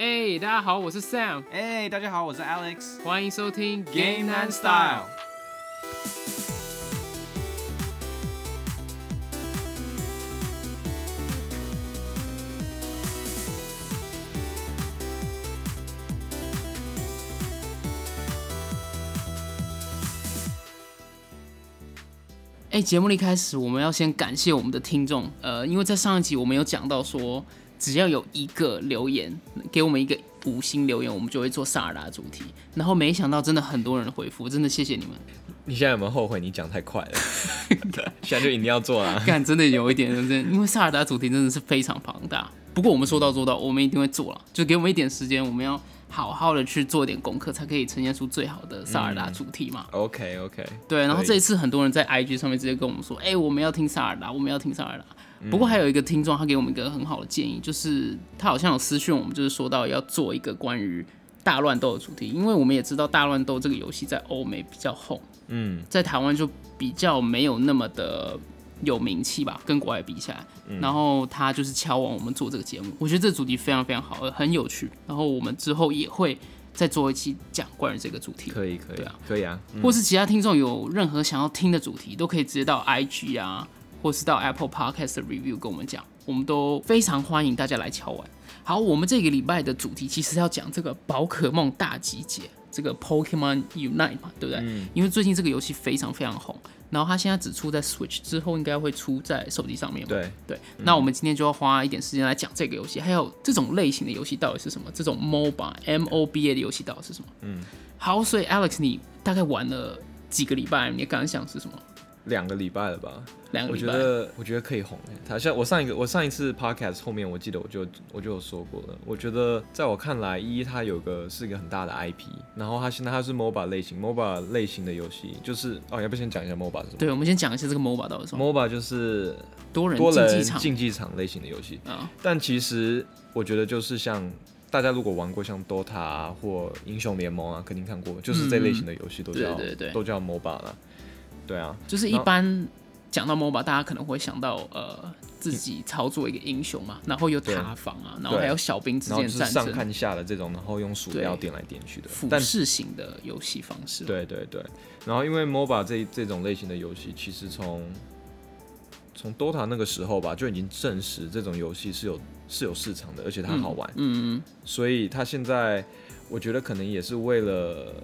哎、大家好，我是 Sam，哎、大家好，我是 Alex。欢迎收听 Game and Style。哎、节目一开始，我们要先感谢我们的听众，呃，因为在上一集我们有讲到说，只要有一个留言给我们一个五星留言，我们就会做萨尔达主题。然后没想到真的很多人回复，真的谢谢你们。你现在有没有后悔你讲太快了？现在就一定要做啊！干，真的有一点，真的，因为萨尔达主题真的是非常庞大。不过我们说到做到，我们一定会做了，就给我们一点时间，我们要好好的去做点功课，才可以呈现出最好的萨尔达主题嘛。OK OK，对，然后这一次很多人在 IG 上面直接跟我们说，哎、我们要听萨尔达，我们要听萨尔达。不过还有一个听众，他给我们一个很好的建议，就是他好像有私讯我们，就是说到要做一个关于大乱斗的主题，因为我们也知道大乱斗这个游戏在欧美比较红，嗯，在台湾就比较没有那么的有名气吧，跟国外比起来。然后他就是敲完我们做这个节目，我觉得这个主题非常非常好，很有趣。然后我们之后也会再做一期讲关于这个主题。可以可以，对啊，可以啊。嗯或是其他听众有任何想要听的主题，都可以直接到 IG 啊，或是到 Apple Podcast 的 review 跟我们讲，我们都非常欢迎大家来敲碗。好，我们这个礼拜的主题其实要讲这个宝可梦大集结，这个 Pokemon Unite 嘛，对不对？因为最近这个游戏非常非常红，然后它现在只出在 Switch，之后应该会出在手机上面嘛。对，对，那我们今天就要花一点时间来讲这个游戏，还有这种类型的游戏到底是什么？这种 MOBA M O B A 的游戏到底是什么？嗯，好，所以 Alex，你大概玩了几个礼拜？你的感想是什么？两个礼拜了吧？我觉两个礼拜。得我觉得可以红诶。他像我上一个我上一次 podcast 后面，我记得我就我就有说过了。我觉得在我看来，一它有个是一个很大的 IP，然后它现在它是 MOBA 类型，MOBA 类型的游戏就是哦，要不先讲一下 MOBA 是什么对，我们先讲一下这个 MOBA 到底是什么。？MOBA 就是多人多人竞技场类型的游戏。啊，但其实我觉得就是像大家如果玩过像 DOTA 啊或英雄联盟啊，肯定看过，就是这类型的游戏都叫、都叫 MOBA 了。对啊，就是一般讲到 MOBA，大家可能会想到呃自己操作一个英雄嘛，然后有塔防啊，然后对还有小兵之间的战争，看下的这种，然后用鼠标对点来点去的。俯但视型的游戏方式。对对对，然后因为 MOBA 这这种类型的游戏，其实从从 DOTA 那个时候吧，就已经证实这种游戏是有是有市场的，而且它好玩。嗯嗯，所以它现在我觉得可能也是为了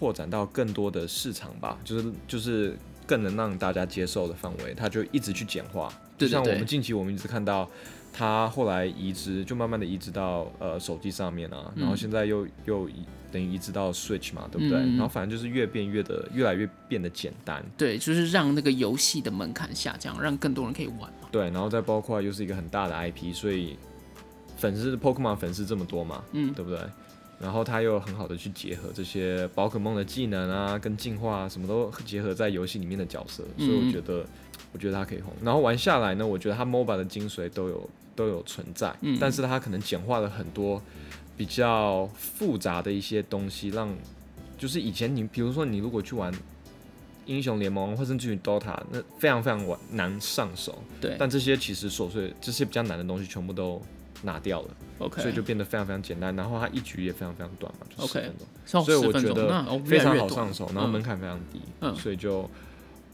拓展到更多的市场吧，就是就是更能让大家接受的范围，它就一直去简化。对对对就像我们近期我们一直看到。它后来移植，就慢慢的移植到呃手机上面啊，然后现在又又移等于移植到 Switch 嘛，对不对？嗯然后反正就是越变越的越来越变得简单，对，就是让那个游戏的门槛下降，让更多人可以玩嘛。对，然后再包括又是一个很大的 IP，所以粉丝 Pokemon 粉丝这么多嘛，嗯对不对？然后他又很好的去结合这些宝可梦的技能啊，跟进化啊，什么都结合在游戏里面的角色，所以嗯我觉得，我觉得它可以红。然后玩下来呢，我觉得它 MOBA 的精髓都有都有存在，嗯但是它可能简化了很多比较复杂的一些东西，让就是以前你比如说你如果去玩英雄联盟或甚至于 DOTA，那非常非常玩难上手，对但这些其实琐碎这些比较难的东西全部都拿掉了。，OK，所以就变得非常非常简单，然后它一局也非常非常短嘛，就 OK 十分钟。所所以我觉得非常好上手，然后门嗯槛非常低，嗯。所以就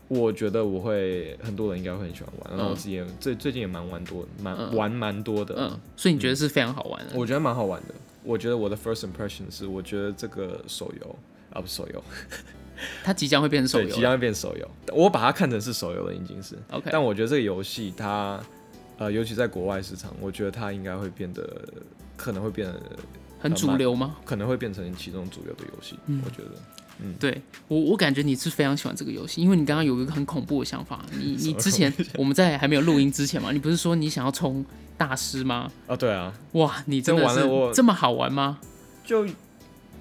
我觉得我会很多人应该会很喜欢玩，然后我嗯自己也最最近也蛮玩多，蛮嗯。玩蛮多的，嗯，所以你觉得是非常好玩的？我觉得蛮好玩的。我觉得我的 first impression 是，我觉得这个手游啊不手游，它即将会变成手，游即将会变手游，我把它看成是手游了，已经是。，OK，但我觉得这个游戏它，呃，尤其在国外市场，我觉得它应该会变得，可能会变得很主流吗？可能会变成其中主流的游戏，嗯我觉得。嗯对我，我感觉你是非常喜欢这个游戏，因为你刚刚有一个很恐怖的想法。你 你之前我们在还没有录音之前嘛，你不是说你想要冲大师吗？啊，对啊，哇，你真的是这么好玩吗？就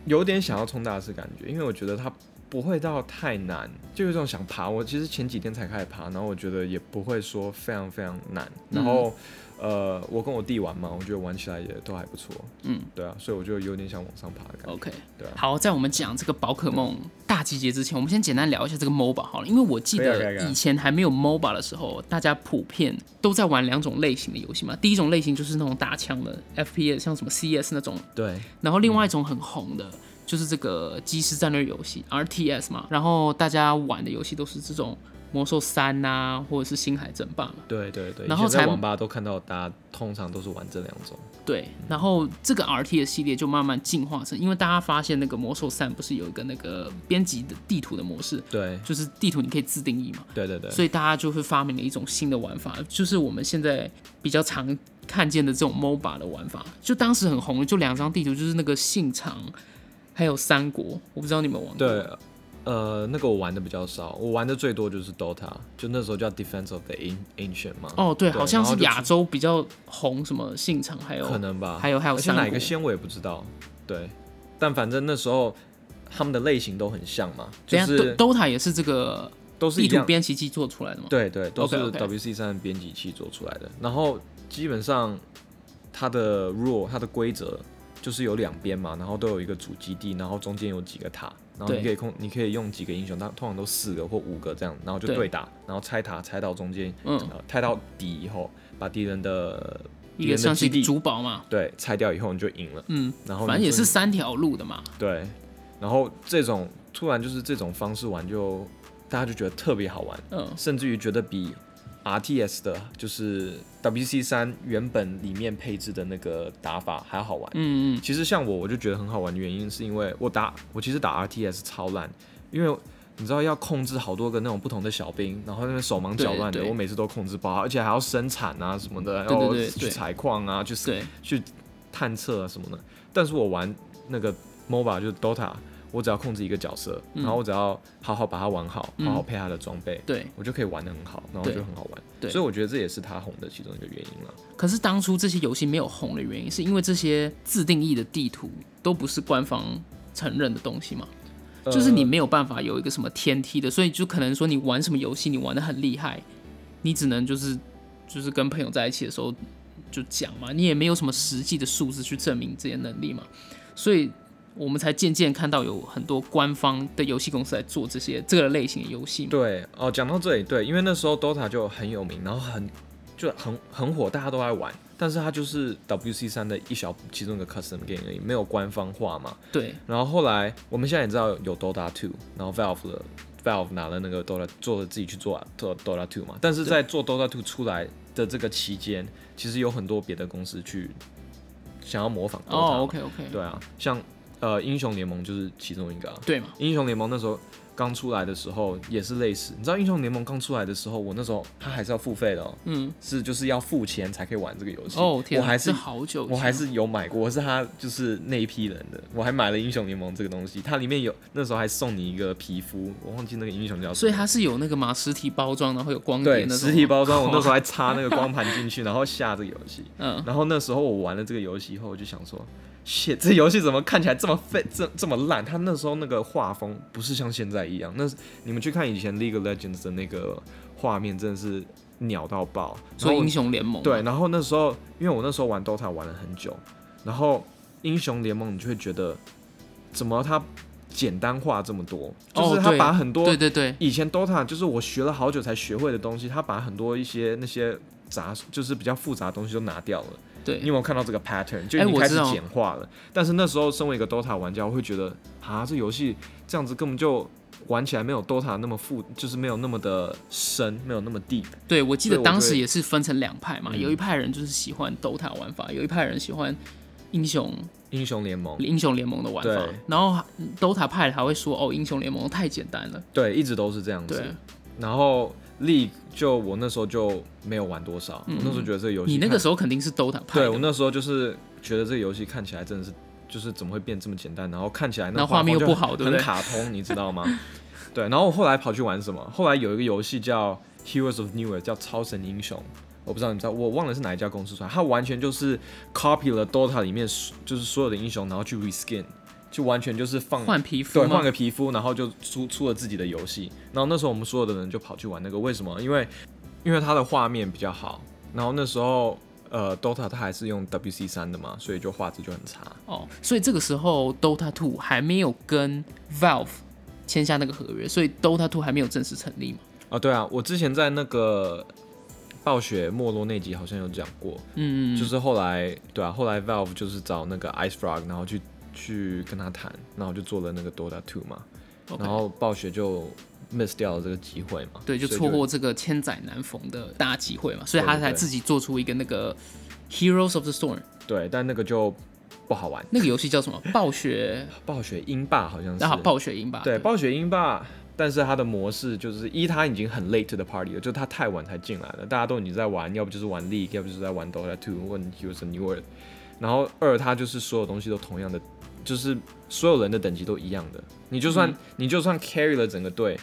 有点想要冲大师感觉，因为我觉得它不会到太难，就有一种想爬。我其实前几天才开始爬，然后我觉得也不会说非常非常难。然后，呃，我跟我弟玩嘛，我觉得玩起来也都还不错。嗯，对啊，所以我就有点想往上爬的感觉。OK，对啊好，在我们讲这个宝可梦大集结之前，我们先简单聊一下这个 MOBA 好了，因为我记得以前还没有 MOBA 的时候，大家普遍都在玩两种类型的游戏嘛。第一种类型就是那种打枪的 FPS，像什么 CS 那种，对，然后另外一种很红的。就是这个即时战略游戏 RTS 嘛，然后大家玩的游戏都是这种魔兽三呐、或者是星海争霸嘛。对对对。然后在网吧都看到，大家通常都是玩这两种。对，然后这个 RT 的系列就慢慢进化成，因为大家发现那个魔兽三不是有一个那个编辑的地图的模式，对就是地图你可以自定义嘛，对对对。所以大家就会发明了一种新的玩法，就是我们现在比较常看见的这种 MOBA 的玩法。就当时很红的，就两张地图，就是那个信长还有三国，我不知道你们玩过。对，呃，那个我玩的比较少，我玩的最多就是 DOTA，就那时候叫 Defense of the An- Ancient 嘛。哦，对，对好像是亚洲比较红，什么信长还有可能吧。还有还有像哪个先我也不知道。对，但反正那时候他们的类型都很像嘛，就是 DOTA 也是这个都是一样。编辑器做出来的吗？对对，都是 WC 三编辑器做出来的。然后基本上它的 rule 它的规则就是有两边嘛，然后都有一个主基地，然后中间有几个塔，然后你可以控，你可以用几个英雄，它通常都四个或五个这样，然后就对对打，然后拆塔拆到中间，拆到底以后，把敌人的敌一个人的基地算是主堡嘛，对拆掉以后你就赢了。嗯，然后反正也是三条路的嘛。对，然后这种突然就是这种方式玩就大家就觉得特别好玩。嗯，甚至于觉得比 RTS 的，就是 WC 三原本里面配置的那个打法还要好玩。嗯嗯，其实像我，我就觉得很好玩的原因，是因为我打我其实打 RTS 超烂，因为你知道要控制好多个那种不同的小兵，然后那边手忙脚乱的，我每次都控制不好，而且还要生产啊什么的，然后去采矿啊，去对，去探测啊什么的。但是我玩那个 MOBA 就是 DOTA，我只要控制一个角色，嗯然后我只要好好把它玩好，嗯好好配它的装备，对。我就可以玩的很好，然后对就很好玩。对所以我觉得这也是它红的其中一个原因了。可是当初这些游戏没有红的原因，是因为这些自定义的地图都不是官方承认的东西嘛？就是你呃没有办法有一个什么天梯的，所以就可能说你玩什么游戏，你玩的很厉害，你只能就是就是跟朋友在一起的时候就讲嘛，你也没有什么实际的数字去证明这些能力嘛，所以我们才渐渐看到有很多官方的游戏公司在做这些这个类型的游戏嘛。对哦，讲到这里，对，因为那时候 DOTA 就很有名，然后很就很很火，大家都在玩。但是它就是 WC 三的一小其中一个 custom game 而已，没有官方化嘛。对然后后来我们现在也知道有 Dota Two，然后 Valve 的 Valve 拿了那个 Dota 做了自己去做做 Dota Two 嘛。但是在做 Dota Two 出来的这个期间，其实有很多别的公司去想要模仿。哦，OK OK，对啊，像呃英雄联盟就是其中一个啊。对嘛，英雄联盟那时候刚出来的时候也是类似，你知道英雄联盟刚出来的时候，我那时候它还是要付费的哦，嗯，是就是要付钱才可以玩这个游戏。哦天啊，我还是好久，我还是有买过，我是他就是那一批人的，我还买了英雄联盟这个东西，它里面有那时候还送你一个皮肤，我忘记那个英雄叫什么。所以它是有那个嘛实体包装，然后有光碟对那种实体包装，我那时候候，还 插那个光盘进去，然后下这个游戏。嗯，然后那时候我玩了这个游戏以后，我就想说，shit，这游戏怎么看起来这么废，这这么烂？他那时候那个画风不是像现在一样，那你们去看以前 League of Legends 的那个画面，真的是鸟到爆。然后所以英雄联盟对，，然后那时候因为我那时候玩 DOTA 玩了很久，然后英雄联盟你就会觉得，怎么它简单化这么多？就是它哦对把很多对对对，以前 DOTA 就是我学了好久才学会的东西，他把很多一些那些杂就是比较复杂的东西都拿掉了。对。你有没有看到这个 pattern？就已经开始简化了。但是那时候身为一个 DOTA 玩家，我会觉得啊，这游戏这样子根本就玩起来没有 DOTA 那么复，就是没有那么的深，没有那么 deep。对，我记得当时也是分成两派嘛，嗯。有一派人就是喜欢 DOTA 玩法，有一派人喜欢英雄。英雄联盟。英雄联盟的玩法，然后 DOTA 派还会说哦，英雄联盟太简单了，对，一直都是这样子。对。然后 League 就我那时候就没有玩多少，嗯我那时候觉得这个游戏你那个时候肯定是 DOTA 派，对我那时候就是觉得这个游戏看起来真的是，就是怎么会变这么简单，然后看起来那画面又不好对不对很卡通，你知道吗？对，然后我后来跑去玩什么？后来有一个游戏叫 Heroes of New Earth，叫超神英雄。我不知道你知道，我忘了是哪一家公司出来，它完全就是 copy 了 DOTA 里面就是所有的英雄，然后去 reskin，就完全就是放换皮肤对，换个皮肤，然后就出出了自己的游戏。然后那时候我们所有的人就跑去玩那个，为什么？因为因为它的画面比较好。然后那时候呃，Dota 它还是用 WC 三的嘛，所以就画质就很差。哦，所以这个时候 Dota Two 还没有跟 Valve 签下那个合约，所以 Dota Two 还没有正式成立嘛？哦，对啊，我之前在那个暴雪没落那集好像有讲过，嗯，就是后来对啊，后来 Valve 就是找那个 Ice Frog，然后去去跟他谈，然后就做了那个 Dota Two 嘛，OK 然后暴雪就 miss 掉了这个机会嘛，对，就错过这个千载难逢的大机会嘛，所以他才自己做出一个那个 Heroes of the Storm 对，但那个就不好玩。那个游戏叫什么？暴雪，暴雪英霸好像是，然后暴雪英霸？对，暴雪英霸，但是它的模式就是一，它已经很 late to the party 了，就它太晚才进来了，大家都已经在玩，要不就是玩 League，要不就是在玩 Dota 2或者 Heroes of New World。然后二，它就是所有东西都同样的，就是所有人的等级都一样的。你就算、嗯你就算 carry 了整个队，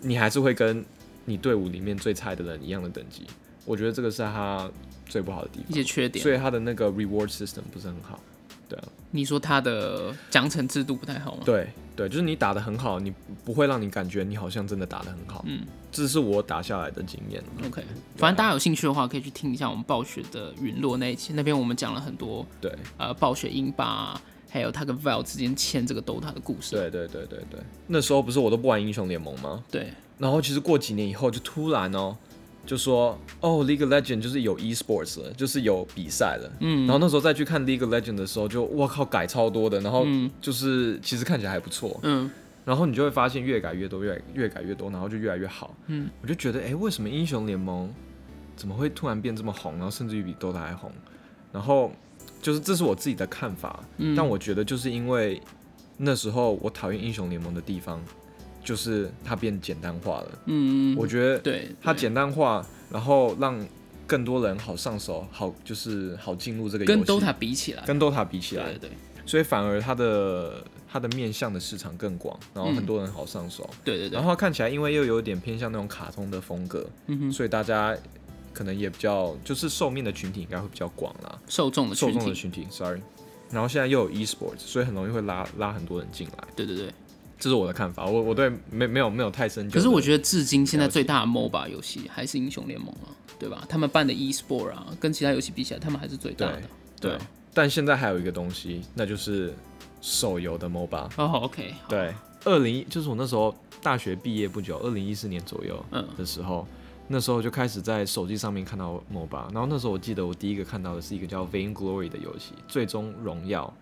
你还是会跟你队伍里面最菜的人一样的等级。我觉得这个是他最不好的地方一些，缺点所。以他的那个 reward system 不是很好。对啊，你说他的奖惩制度不太好吗？对对，就是你打的很好，你不会让你感觉你好像真的打的很好。嗯，这是我打下来的经验。OK，反正大家有兴趣的话，可以去听一下我们暴雪的陨落那一期，那边我们讲了很多对呃暴雪英霸，还有他跟 Valve 之间签这个 DOTA 的故事。对对对对对，那时候不是我都不玩英雄联盟吗？对然后其实过几年以后，就突然哦，就说哦，League of Legend 就是有 esports 了，就是有比赛了。嗯然后那时候再去看 League of Legend 的时候就，我靠改超多的，然后嗯就是其实看起来还不错。嗯然后你就会发现越改越多，越越改越多，然后就越来越好。嗯，我就觉得，哎，为什么英雄联盟怎么会突然变这么红，然后甚至于比 DOTA 还红？然后就是这是我自己的看法，嗯，但我觉得就是因为那时候我讨厌英雄联盟的地方，就是它变简单化了。嗯，我觉得对对它简单化，然后让更多人好上手，好就是好进入这个游戏。跟 DOTA 比起来，跟 DOTA 比起来，对对对所以反而它的它的面向的市场更广，然后很多人好上手。对对对然，后看起来因为又有点偏向那种卡通的风格，嗯，所以大家可能也比较就是受面的群体应该会比较广啦，受众的受，众的群体，sorry。然后现在又有 esports，所以很容易会拉拉很多人进来，对对对。这是我的看法。我我对没没有没有太深究。可是我觉得至今现在最大的 MOBA 游戏还是英雄联盟啊，对吧？他们办的 eSport 啊，跟其他游戏比起来，他们还是最大的。对对，但现在还有一个东西，那就是手游的 MOBA。哦，OK，对，二零就是我那时候大学毕业不久，二零一四年左右嗯的时候，那时候就开始在手机上面看到 MOBA，然后那时候我记得我第一个看到的是一个叫 Vain Glory 的游戏，最终荣耀。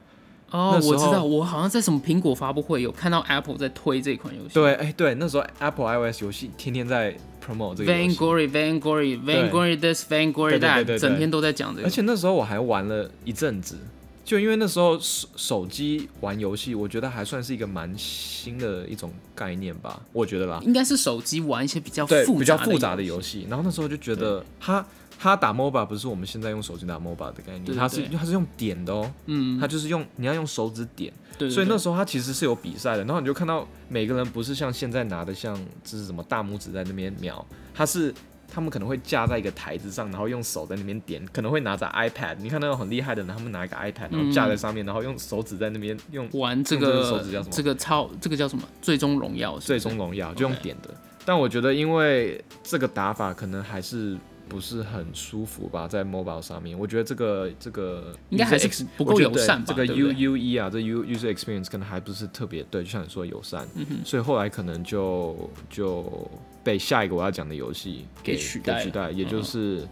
哦我知道，我好像在什么苹果发布会有看到 Apple 在推这款游戏。对，哎、对，那时候 Apple iOS 游戏天天在 promote 这个游戏，Vainglory, Vainglory, Vainglory this, Vainglory 对对对 that，整天都在讲这个。而且那时候我还玩了一阵子，就因为那时候手手机玩游戏，我觉得还算是一个蛮新的一种概念吧，我觉得啦。应该是手机玩一些比较对，复比较复杂的的游戏。然后那时候就觉得他他打 MOBA 不是我们现在用手机打 MOBA 的概念，他是他是用点的哦，嗯，他就是用你要用手指点，所以那时候他其实是有比赛的。然后你就看到每个人不是像现在拿的像这是什么大拇指在那边瞄，他是。他们可能会架在一个台子上，然后用手在那边点，可能会拿着 iPad。你看那种很厉害的人，他们拿一个 iPad，然后架在上面，然后用手指在那边用玩这个个手指叫什么这个超这个叫什么？最终荣耀是是最终荣耀，就用点的。但我觉得，因为这个打法可能还是不是很舒服吧，在 mobile 上面，我觉得这个这个应该还是不够友善吧这个 U U E 啊，这 U user experience 可能还不是特别对，就像你说的友善，嗯所以后来可能就就被下一个我要讲的游戏给给取代取代，也就是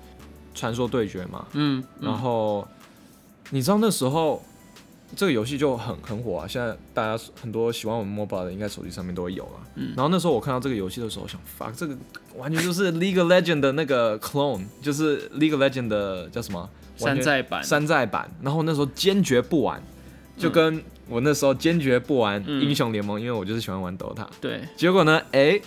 传说对决嘛。嗯，然后你知道那时候这个游戏就很很火啊，现在大家很多喜欢玩 MOBA 的，应该手机上面都会有啊。嗯然后那时候我看到这个游戏的时候，我想，fuck，这个完全就是 League of Legend 的那个 clone，就是 League of Legend 的叫什么山寨版，山寨版。然后那时候坚决不玩，就跟我那时候坚决不玩嗯英雄联盟，因为我就是喜欢玩 DOTA。对，结果呢，哎，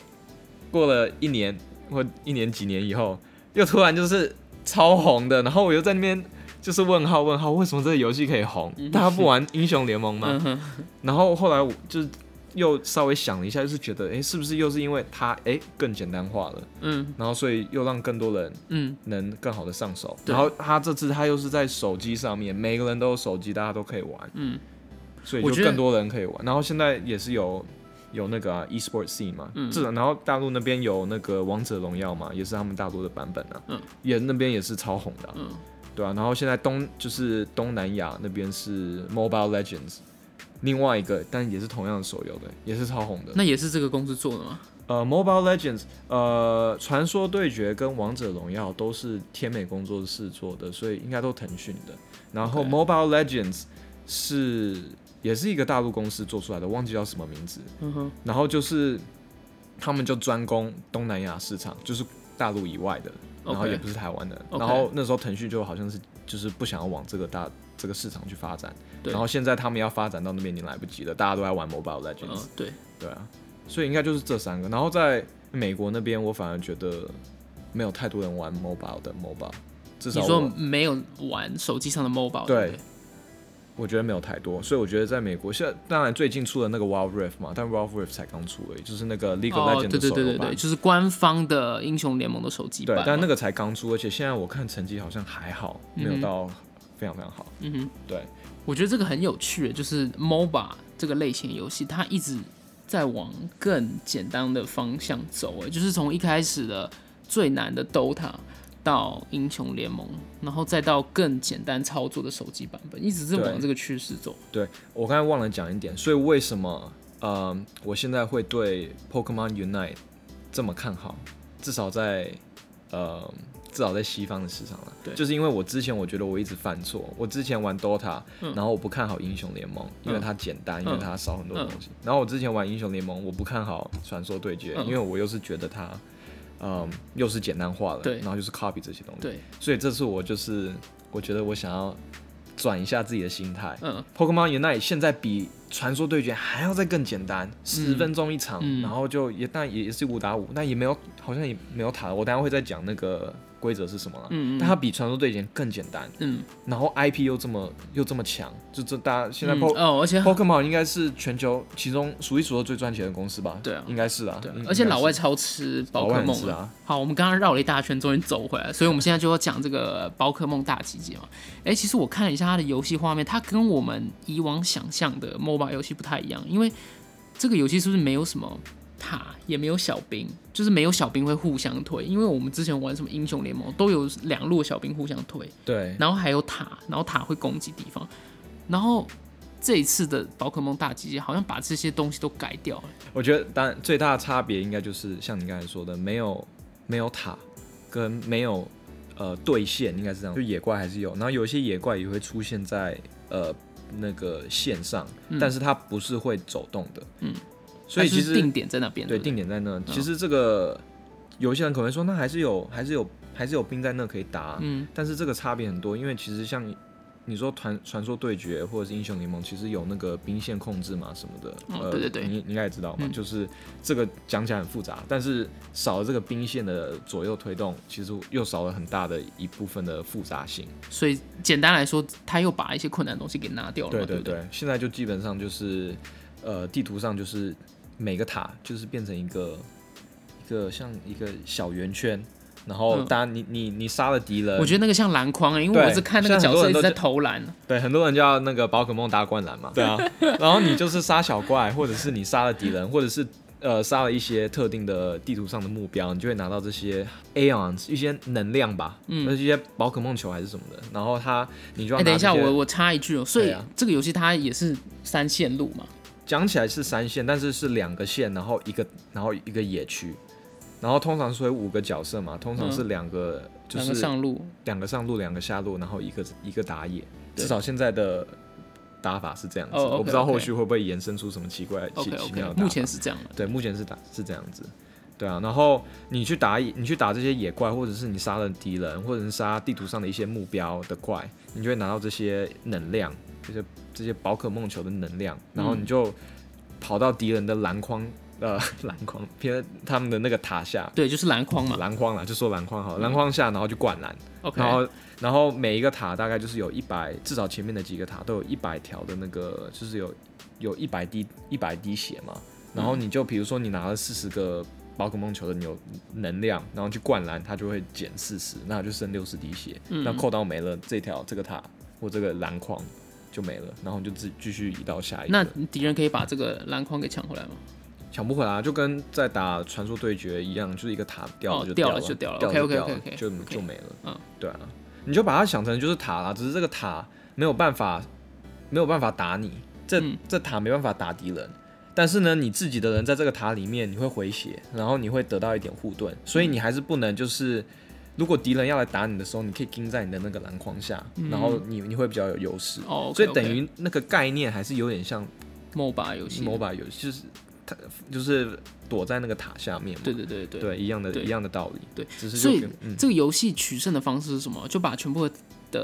过了一年或一年几年以后，又突然就是超红的，然后我又在那边就是问号问号，为什么这个游戏可以红？大家不玩英雄联盟吗？嗯，然后后来我就是又稍微想了一下，就是觉得，哎，是不是又是因为它哎更简单化了，嗯。然后所以又让更多人嗯，能更好的上手。对。然后他这次他又是在手机上面，每个人都有手机，大家都可以玩，嗯，所以就更多人可以玩。然后现在也是有有那个、啊、e-sport scene 嘛，嗯。这然后大陆那边有那个王者荣耀嘛，也是他们大陆的版本啊，嗯，也那边也是超红的啊、嗯对啊，然后现在东就是东南亚那边是 Mobile Legends，另外一个但也是同样的手游的，也是超红的。那也是这个公司做的吗？呃，Mobile Legends，呃，传说对决跟王者荣耀都是天美工作室做的，所以应该都腾讯的。然后 Mobile Legends 是也是一个大陆公司做出来的，忘记叫什么名字。嗯哼，然后就是他们就专攻东南亚市场，就是大陆以外的，然后也不是台湾的。然后那时候腾讯就好像是就是不想要往这个大这个市场去发展，然后现在他们要发展到那边已经来不及了，大家都在玩 Mobile Legends，、嗯，对，对啊，所以应该就是这三个。然后在美国那边，我反而觉得没有太多人玩 Mobile 的 Mobile，至少你说没有玩手机上的 mobile，对对对我觉得没有太多，所以我觉得在美国现在当然最近出了那个 Wild Rift 嘛，但 Wild Rift 才刚出而已，就是那个 League of 哦，Legends 手游版。对对对对，就是官方的英雄联盟的手机版对。，但那个才刚出，而且现在我看成绩好像还好，没有到非常非常好。嗯哼，对，我觉得这个很有趣，就是 MOBA 这个类型的游戏，它一直在往更简单的方向走，哎，就是从一开始的最难的 DOTA 到英雄联盟，然后再到更简单操作的手机版本，一直是往这个趋势走。对我刚才忘了讲一点，所以为什么呃我现在会对 Pokemon Unite 这么看好？至少在呃至少在西方的市场了，对就是因为我之前我觉得我一直犯错，我之前玩 DOTA，、嗯然后我不看好英雄联盟，因为嗯它简单，因为它少很多嗯东西。然后我之前玩英雄联盟，我不看好传说对决，嗯因为我又是觉得它。嗯，又是简单化了，对。然后就是 copy 这些东西，对，所以这次我就是我觉得我想要转一下自己的心态，嗯，Pokemon Unite 现在比传说对决还要再更简单，十分钟一场，嗯。然后就也但也也是五打五，但也没有好像也没有塔，我等下会再讲那个规则是什么了。嗯嗯。但它比传说对决更简单，嗯，然后 IP 又这么又这么强，就这大家现在嗯 Po、哦，而且 Pokemon 应该是全球其中数一数二最赚钱的公司吧？对啊。应该是啊，对啊，而且老外超吃宝可梦啊。好，我们刚刚绕了一大圈，终于走回来，所以我们现在就要讲这个宝可梦大集结嘛。哎、其实我看了一下它的游戏画面，它跟我们以往想象的 MOBA 游戏不太一样，因为这个游戏是不是没有什么塔，也没有小兵，就是没有小兵会互相推，因为我们之前玩什么英雄联盟都有两路小兵互相推，对然后还有塔，然后塔会攻击敌方，然后这一次的宝可梦大集结好像把这些东西都改掉了。我觉得当然最大的差别应该就是像你刚才说的，没有没有塔跟没有呃对线，应该是这样。就野怪还是有，然后有一些野怪也会出现在呃那个线上，嗯但是它不是会走动的。嗯，所以其实定点在那边，对定点在那。其实这个有一些人可能说，那还是有还是有还是有兵在那可以打啊、嗯但是这个差别很多，因为其实像你说传传说对决或者是英雄联盟，其实有那个兵线控制嘛什么的。哦对对对你你应该也知道嘛，嗯就是这个讲起来很复杂，但是少了这个兵线的左右推动，其实又少了很大的一部分的复杂性。所以简单来说，他又把一些困难的东西给拿掉了对对对，现在就基本上就是呃地图上就是每个塔就是变成一个一个像一个小圆圈。然后，嗯当然你你你杀了敌人，我觉得那个像篮筐、欸，因为我是看那个角色一直在投篮，对，很多人叫那个宝可梦打灌篮嘛。对啊，然后你就是杀小怪，或者是你杀了敌人，或者是呃杀了一些特定的地图上的目标，你就会拿到这些 Aeons 一些能量吧，嗯嗯，一些宝可梦球还是什么的。然后它你就要哎、等一下，我我插一句哦、所以啊这个游戏它也是三线路嘛，讲起来是三线，但是是两个线，然后一个然后一个野区。然后通常是会五个角色嘛，通常是两个，就是上路，两个上路，两个下路，然后一个一个打野。至少现在的打法是这样子，我不知道后续会不会延伸出什么奇怪、奇奇妙的打法。目前是这样的，对，目前是打是这样子。对啊，然后你去打野你去打这些野怪，或者是你杀了敌人，或者是杀地图上的一些目标的怪，你就会拿到这些能量，这些这些宝可梦球的能量，然后嗯。你就跑到敌人的篮筐，呃，篮筐偏他们的那个塔下，对，就是篮筐嘛。篮筐啦，就说篮筐好了，篮筐下，然后就灌篮，，OK，然后然后每一个塔大概就是有一百，至少前面的几个塔都有一百条的那个，就是有有一百滴一百滴血嘛。然后你就比如说你拿了四十个宝可梦球的牛能量，然后去灌篮，它就会减四十，那就剩六十滴血。嗯。那扣到没了，这条这个塔或这个篮筐就没了，然后你就自继续移到下一个。那敌人可以把这个篮筐给抢回来吗？抢不回来啊，就跟在打传说对决一样，就是一个塔掉了就哦掉了，就掉了掉 OK，OK，OK，OK，就 OK 就没了。嗯，对啊。你就把它想成就是塔啦，只是这个塔没有办法没有办法打你，这、嗯这塔没办法打敌人。但是呢，你自己的人在这个塔里面，你会回血，然后你会得到一点护盾，所以你还是不能就是，如果敌人要来打你的时候，你可以盯在你的那个篮筐下，然后你你会比较有优势。嗯哦，所以等于那个概念还是有点像 MOBA 游戏。MOBA 游戏，就是它就是躲在那个塔下面嘛。对对对对。对，一样的一样的道理。对，只是所以嗯这个游戏取胜的方式是什么？就把全部的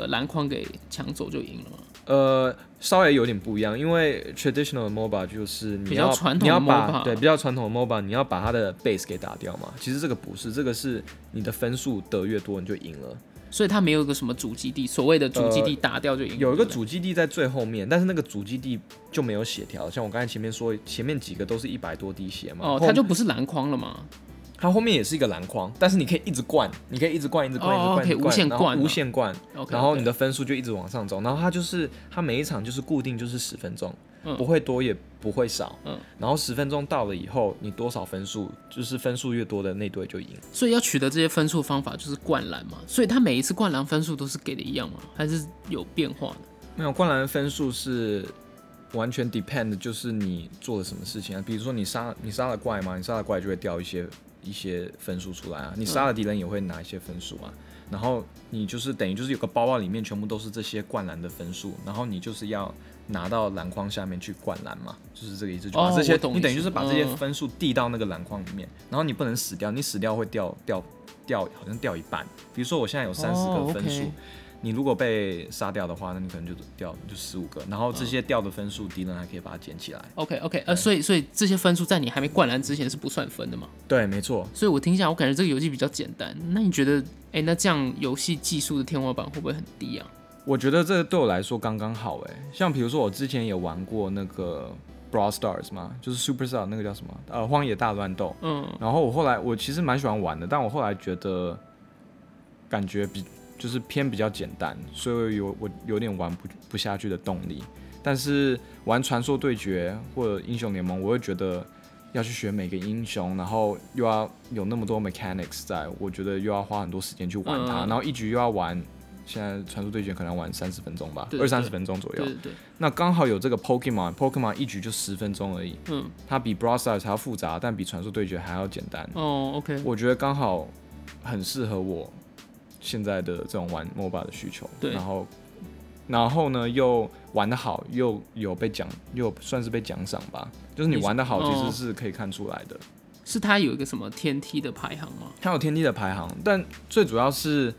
篮筐给抢走就赢了吗？呃稍微有点不一样，因为 traditional 的 MOBA 就是你比较要传统的你要把 MOBA 对比较传统的 MOBA，你要把它的 base 给打掉嘛。其实这个不是，这个是你的分数得越多你就赢了。所以它没有一个什么主基地，所谓的主基地打掉就赢了。有一个主基地在最后面，但是那个主基地就没有血条，像我刚才前面说，前面几个都是一百多滴血嘛。哦，它就不是篮筐了嘛？它后面也是一个篮筐，但是你可以一直灌，你可以一直灌，一直灌，一直哦灌，可以无限灌啊无限灌，然后你的分数就一直往上走。然后它就是它每一场就是固定就是十分钟，嗯不会多也不会少。嗯然后十分钟到了以后，你多少分数，就是分数越多的那队就赢。所以要取得这些分数方法就是灌篮嘛。所以它每一次灌篮分数都是给的一样吗？还是有变化的？没有灌篮的分数是完全 depend，就是你做了什么事情啊。比如说你杀你杀了怪嘛，你杀了怪就会掉一些一些分数出来啊。你杀了敌人也会拿一些分数啊。然后你就是等于就是有个包包里面全部都是这些灌篮的分数，然后你就是要拿到篮筐下面去灌篮嘛，就是这个意思。就把哦这些、你等于就是把这些嗯分数递到那个篮筐里面，然后你不能死掉，你死掉会掉掉掉，好像掉一半。比如说我现在有三十哦个分数。你如果被杀掉的话，那你可能就掉就十五个，然后这嗯些掉的分数，敌人还可以把它捡起来。OK OK，呃，所以所以这些分数在你还没灌篮之前是不算分的嘛？对，没错。所以我听下来，我感觉这个游戏比较简单。那你觉得，哎、那这样游戏技术的天花板会不会很低啊？我觉得这个对我来说刚刚好哎，像比如说我之前也玩过那个 Brawl Stars 嘛，就是 Superstar 那个叫什么呃荒野大乱斗，嗯，然后我后来我其实蛮喜欢玩的，但我后来觉得感觉比就是偏比较简单，所以有我有点玩不不下去的动力。但是玩传说对决或者英雄联盟，我会觉得要去学每个英雄，然后又要有那么多 mechanics 在，我觉得又要花很多时间去玩它，嗯然后一局又要玩。现在传说对决可能玩三十分钟吧，二三十分钟左右对。对对，那刚好有这个 Pokemon，Pokemon 一局就十分钟而已，嗯，它比 Brawl Stars 还要复杂，但比传说对决还要简单。哦，OK，我觉得刚好很适合我现在的这种玩 MOBA 的需求。对然后然后呢又玩得好，又有被奖，又算是被奖赏吧。就是你玩得好，其哦实是可以看出来的。是它有一个什么天梯的排行吗？它有天梯的排行，但最主要是，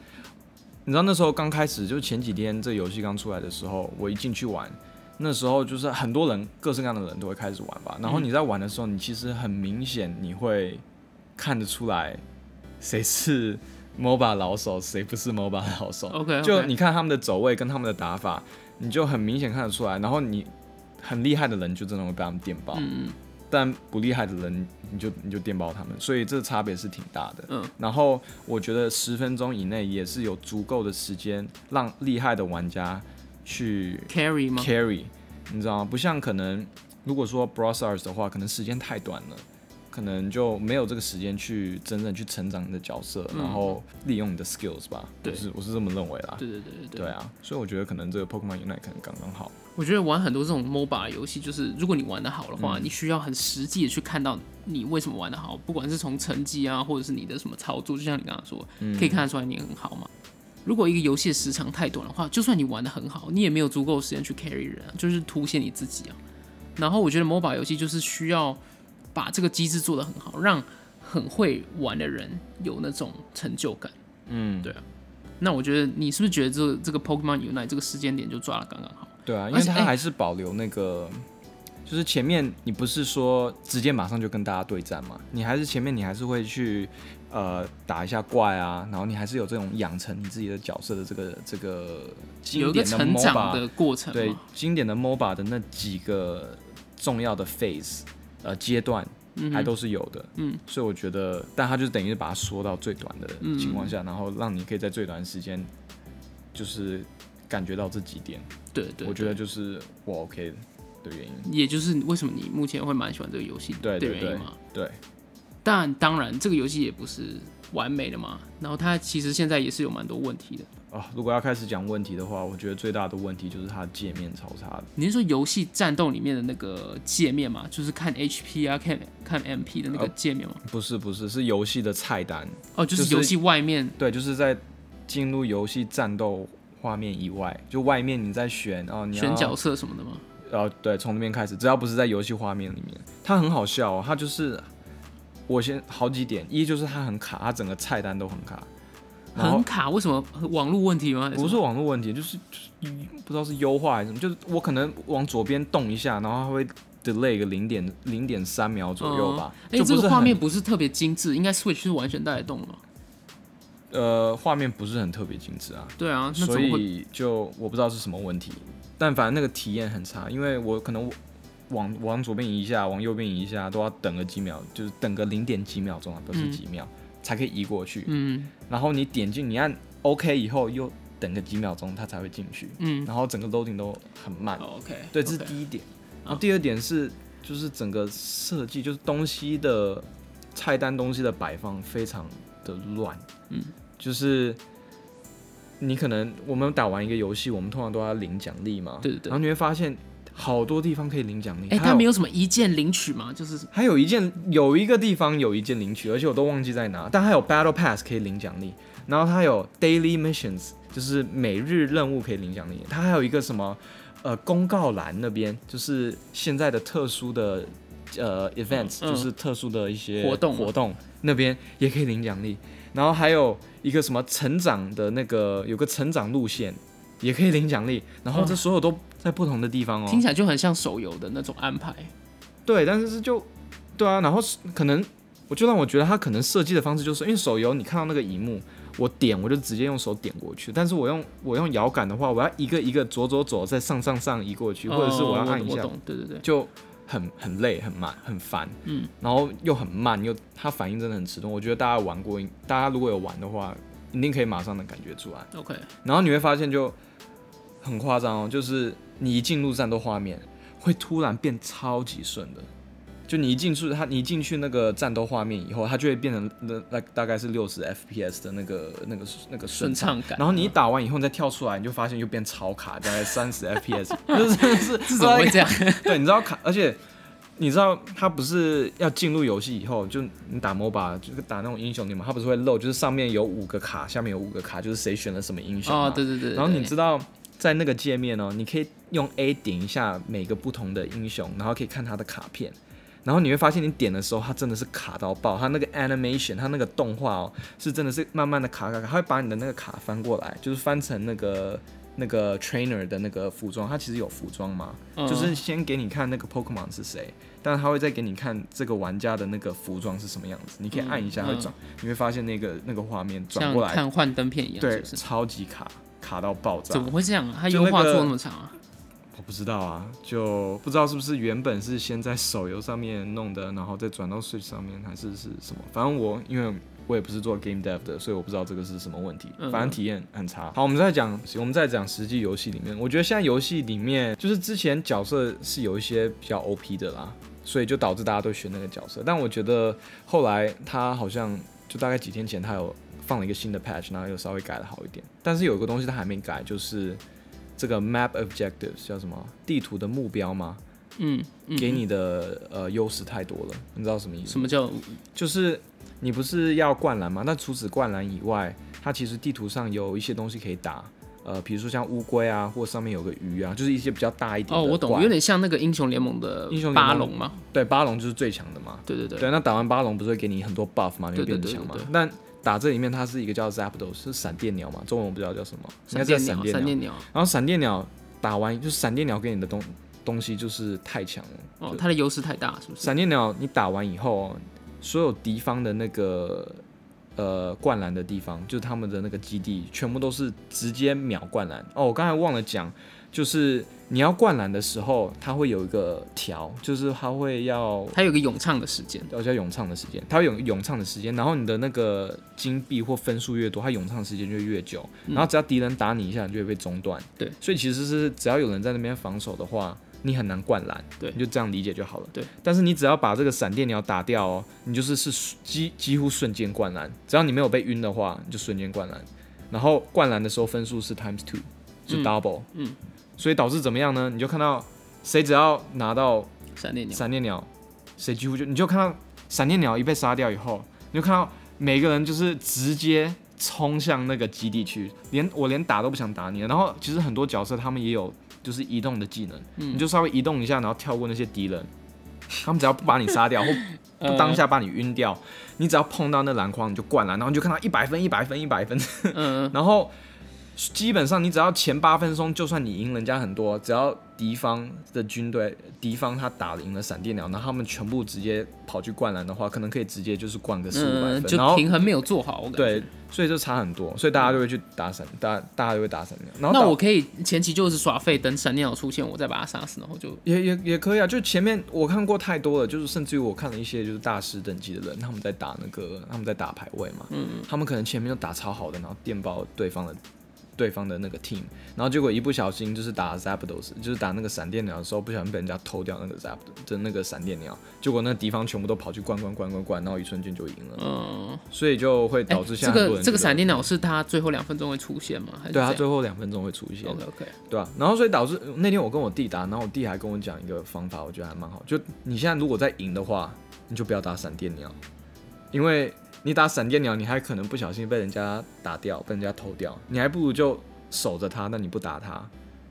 你知道那时候刚开始，就是前几天这游戏刚出来的时候，我一进去玩，那时候就是很多人，各式各样的人都会开始玩吧。然后你在玩的时候，你其实很明显你会看得出来谁是 MOBA 老手，谁不是 MOBA 老手。OK，就你看他们的走位跟他们的打法，你就很明显看得出来。然后你很厉害的人就真的会被他们电爆，嗯但不厉害的人你就你就电爆他们，所以这差别是挺大的。嗯然后我觉得十分钟以内也是有足够的时间让厉害的玩家去，carry 吗？carry，你知道吗？不像可能如果说 Brawl Stars 的话，可能时间太短了，可能就没有这个时间去真正去成长你的角色，嗯然后利用你的 skills 吧。对我是我是这么认为啦。对对对对对啊，所以我觉得可能这个 Pokemon Unite 可能刚刚好。我觉得玩很多这种 MOBA 游戏，就是如果你玩的好的话，嗯你需要很实际的去看到你为什么玩的好，不管是从成绩啊，或者是你的什么操作，就像你刚刚说，嗯可以看得出来你很好嘛。如果一个游戏的时长太短的话，就算你玩的很好，你也没有足够的时间去 carry 人、啊，就是凸显你自己啊。然后我觉得 MOBA 游戏就是需要把这个机制做得很好，让很会玩的人有那种成就感。嗯，对啊那我觉得你是不是觉得这这个 Pokemon Unite 这个时间点就抓的刚刚好？对啊，因为它还是保留那个，就是前面你不是说直接马上就跟大家对战嘛，你还是前面你还是会去呃打一下怪啊，然后你还是有这种养成你自己的角色的这个这个经有一个典的成长 MOBA 的过程对。经典的 MOBA 的那几个重要的 phase 呃阶段。嗯还都是有的，嗯，所以我觉得，但他就是等于是把它缩到最短的嗯情况下，然后让你可以在最短的时间，就是感觉到这几点，对对，我觉得就是我 OK 的原因。也就是为什么你目前会蛮喜欢这个游戏的对对对原因嘛。对，但当然，这个游戏也不是完美的嘛，然后它其实现在也是有蛮多问题的。啊，如果要开始讲问题的话，我觉得最大的问题就是它界面超差的。你是说游戏战斗里面的那个界面吗？就是看 HP 啊，看看 MP 的那个界面吗？不是不是，是游戏的菜单。哦，就就是是游戏外面对，就是在进入游戏战斗画面以外，就外面你在选哦，你要选角色什么的吗？然后对，从那边开始，只要不是在游戏画面里面，它很好笑、哦，它就是我先好几点，一就是它很卡，它整个菜单都很卡，很卡，为什么网络问题吗？不是网络问题，就是就是不知道是优化还是什么，就是我可能往左边动一下，然后它会 delay 个零点零点三秒左右吧，哎、这个画面不是特别精致，应该 Switch 是完全带得动了？呃画面不是很特别精致啊，对啊，那所？以就我不知道是什么问题，但反正那个体验很差，因为我可能往往左边移一下，往右边移一下，都要等个几秒，就是等个零点几秒钟啊，不是嗯几秒、才可以移过去。嗯然后你点进，你按 OK 以后又等个几秒钟，它才会进去，嗯然后整个 loading 都很慢。哦，OK，对，这是第一点。然后第二点是，就是整个设计，就是东西的菜单东西的摆放非常的乱。嗯，就是你可能我们打完一个游戏，我们通常都要领奖励嘛。对对对然后你会发现好多地方可以领奖励。哎、还有它没有什么一键领取吗？就是还有一键，有一个地方有一键领取，而且我都忘记在哪。但还有 Battle Pass 可以领奖励，然后它有 Daily Missions，就是每日任务可以领奖励。它还有一个什么呃公告栏那边，就是现在的特殊的呃 events，、嗯就是特殊的一些活动活动那边也可以领奖励。然后还有一个什么成长的那个有个成长路线也可以领奖励，然后这所有都在不同的地方哦。听起来就很像手游的那种安排。对，但是就对啊，然后可能我就让我觉得他可能设计的方式就是，因为手游你看到那个荧幕，我点我就直接用手点过去，但是我用我用摇杆的话，我要一个一个左左左再上上上移过去，或者是我要按一下，哦，对对对，就很很累很慢很烦，嗯，然后又很慢，又它反应真的很迟钝。我觉得大家玩过，大家如果有玩的话，一定可以马上能感觉出来。OK，然后你会发现就很夸张哦，就是你一进入战斗画面，会突然变超级顺的。就你一进去，它你一进去那个战斗画面以后，它就会变成那那大概是六十 FPS 的那个那个那个顺畅。感。然后你一打完以后，你再跳出来，你就发现又变超卡，大概三十 FPS，就是真的是 怎么会这样？对，你知道卡，而且你知道它不是要进入游戏以后，就你打 MOBA 就是打那种英雄联盟，它不是会漏，就是上面有五个卡，下面有五个卡，就是谁选了什么英雄嘛哦，对对对。然后你对知道在那个界面哦，你可以用 A 点一下每个不同的英雄，然后可以看他的卡片。然后你会发现，你点的时候，它真的是卡到爆。它那个 animation，它那个动画哦，是真的是慢慢的卡卡卡，它会把你的那个卡翻过来，就是翻成那个那个 trainer 的那个服装。它其实有服装嘛，嗯就是先给你看那个 Pokemon 是谁，但是它会再给你看这个玩家的那个服装是什么样子。你可以按一下，嗯会转，你会发现那个那个画面转过来，看幻灯片一样，对？超级卡，卡到爆炸怎。么会这样啊？它优化做那么长啊？我不知道啊，就不知道是不是原本是先在手游上面弄的，然后再转到 Switch 上面，还是是什么？反正我因为我也不是做 game dev 的，所以我不知道这个是什么问题。嗯反正体验很差。好，我们再讲，我们再讲实际游戏里面，我觉得现在游戏里面就是之前角色是有一些比较 OP 的啦，所以就导致大家都选那个角色。但我觉得后来他好像就大概几天前他有放了一个新的 patch，然后又稍微改的好一点。但是有一个东西它还没改，就是这个 map objectives 叫什么？地图的目标吗？嗯，嗯给你的呃优势太多了，你知道什么意思吗？什么叫就是你不是要灌篮吗？那除此灌篮以外，它其实地图上有一些东西可以打，呃，比如说像乌龟啊，或上面有个鱼啊，就是一些比较大一点的哦，我懂，怪有点像那个英雄联盟的英雄巴龙嘛。对巴龙就是最强的嘛。对对对，对，那打完巴龙不是会给你很多 buff 吗，你变强嘛对对对？但打这里面它是一个叫 Zapdos，是闪电鸟嘛，中文我不知道叫什么，应该叫闪电鸟。闪电鸟。然后闪电鸟打完，就是闪电鸟给你的东东西就是太强了。哦，它的优势太大，是不是？闪电鸟你打完以后哦，所有敌方的那个呃灌篮的地方，就是他们的那个基地，全部都是直接秒灌篮。哦，我刚才忘了讲，就是你要灌篮的时候，它会有一个条，就是它会要它有个咏唱的时间。要叫咏唱的时间，它会有咏唱的时间，然后你的那个金币或分数越多，它咏唱的时间就越久，然后只要敌人打你一下，你就会被中断。对，所以其实是只要有人在那边防守的话，你很难灌篮。对你就这样理解就好了。对，但是你只要把这个闪电鸟打掉哦，你就是是几几乎瞬间灌篮，只要你没有被晕的话，你就瞬间灌篮。然后灌篮的时候分数是 times two，是 double，嗯所以导致怎么样呢？你就看到谁只要拿到闪电鸟，闪电鸟，谁几乎就你就看到闪电鸟一被杀掉以后，你就看到每个人就是直接冲向那个基地去，连我连打都不想打你了。然后其实很多角色他们也有就是移动的技能，嗯你就稍微移动一下，然后跳过那些敌人，他们只要不把你杀掉或不呃当下把你晕掉，你只要碰到那篮筐你就灌篮，然后你就看到一百分、一百分、一百分，嗯，然后基本上你只要前八分钟，就算你赢人家很多，只要敌方的军队、敌方他打赢了闪电鸟，然后他们全部直接跑去灌篮的话，可能可以直接就是灌个四五百嗯，分，就平衡没有做好，我感觉对，所以就差很多，所以大家就会去打闪，大家大家就会打闪电鸟。然后那我可以前期就是耍废，等闪电鸟出现，我再把它杀死，然后就也也也可以啊，就前面我看过太多了，就是甚至于我看了一些就是大师等级的人，他们在打那个他们在打排位嘛，嗯他们可能前面就打超好的，然后电爆对方的对方的那个 team，然后结果一不小心就是打 Zapdos，就是打那个闪电鸟的时候，不小心被人家偷掉那个 Zap 的那个闪电鸟，结果那敌方全部都跑去关关关关关，然后一瞬间就赢了，嗯，所以就会哎导致现这个这个闪电鸟是他最后两分钟会出现吗？对他，最后两分钟会出现。OK OK，对啊、然后所以导致那天我跟我弟打，然后我弟还跟我讲一个方法，我觉得还蛮好。就你现在如果在赢的话，你就不要打闪电鸟，因为你打闪电鸟，你还可能不小心被人家打掉，被人家偷掉，你还不如就守着它，那你不打它，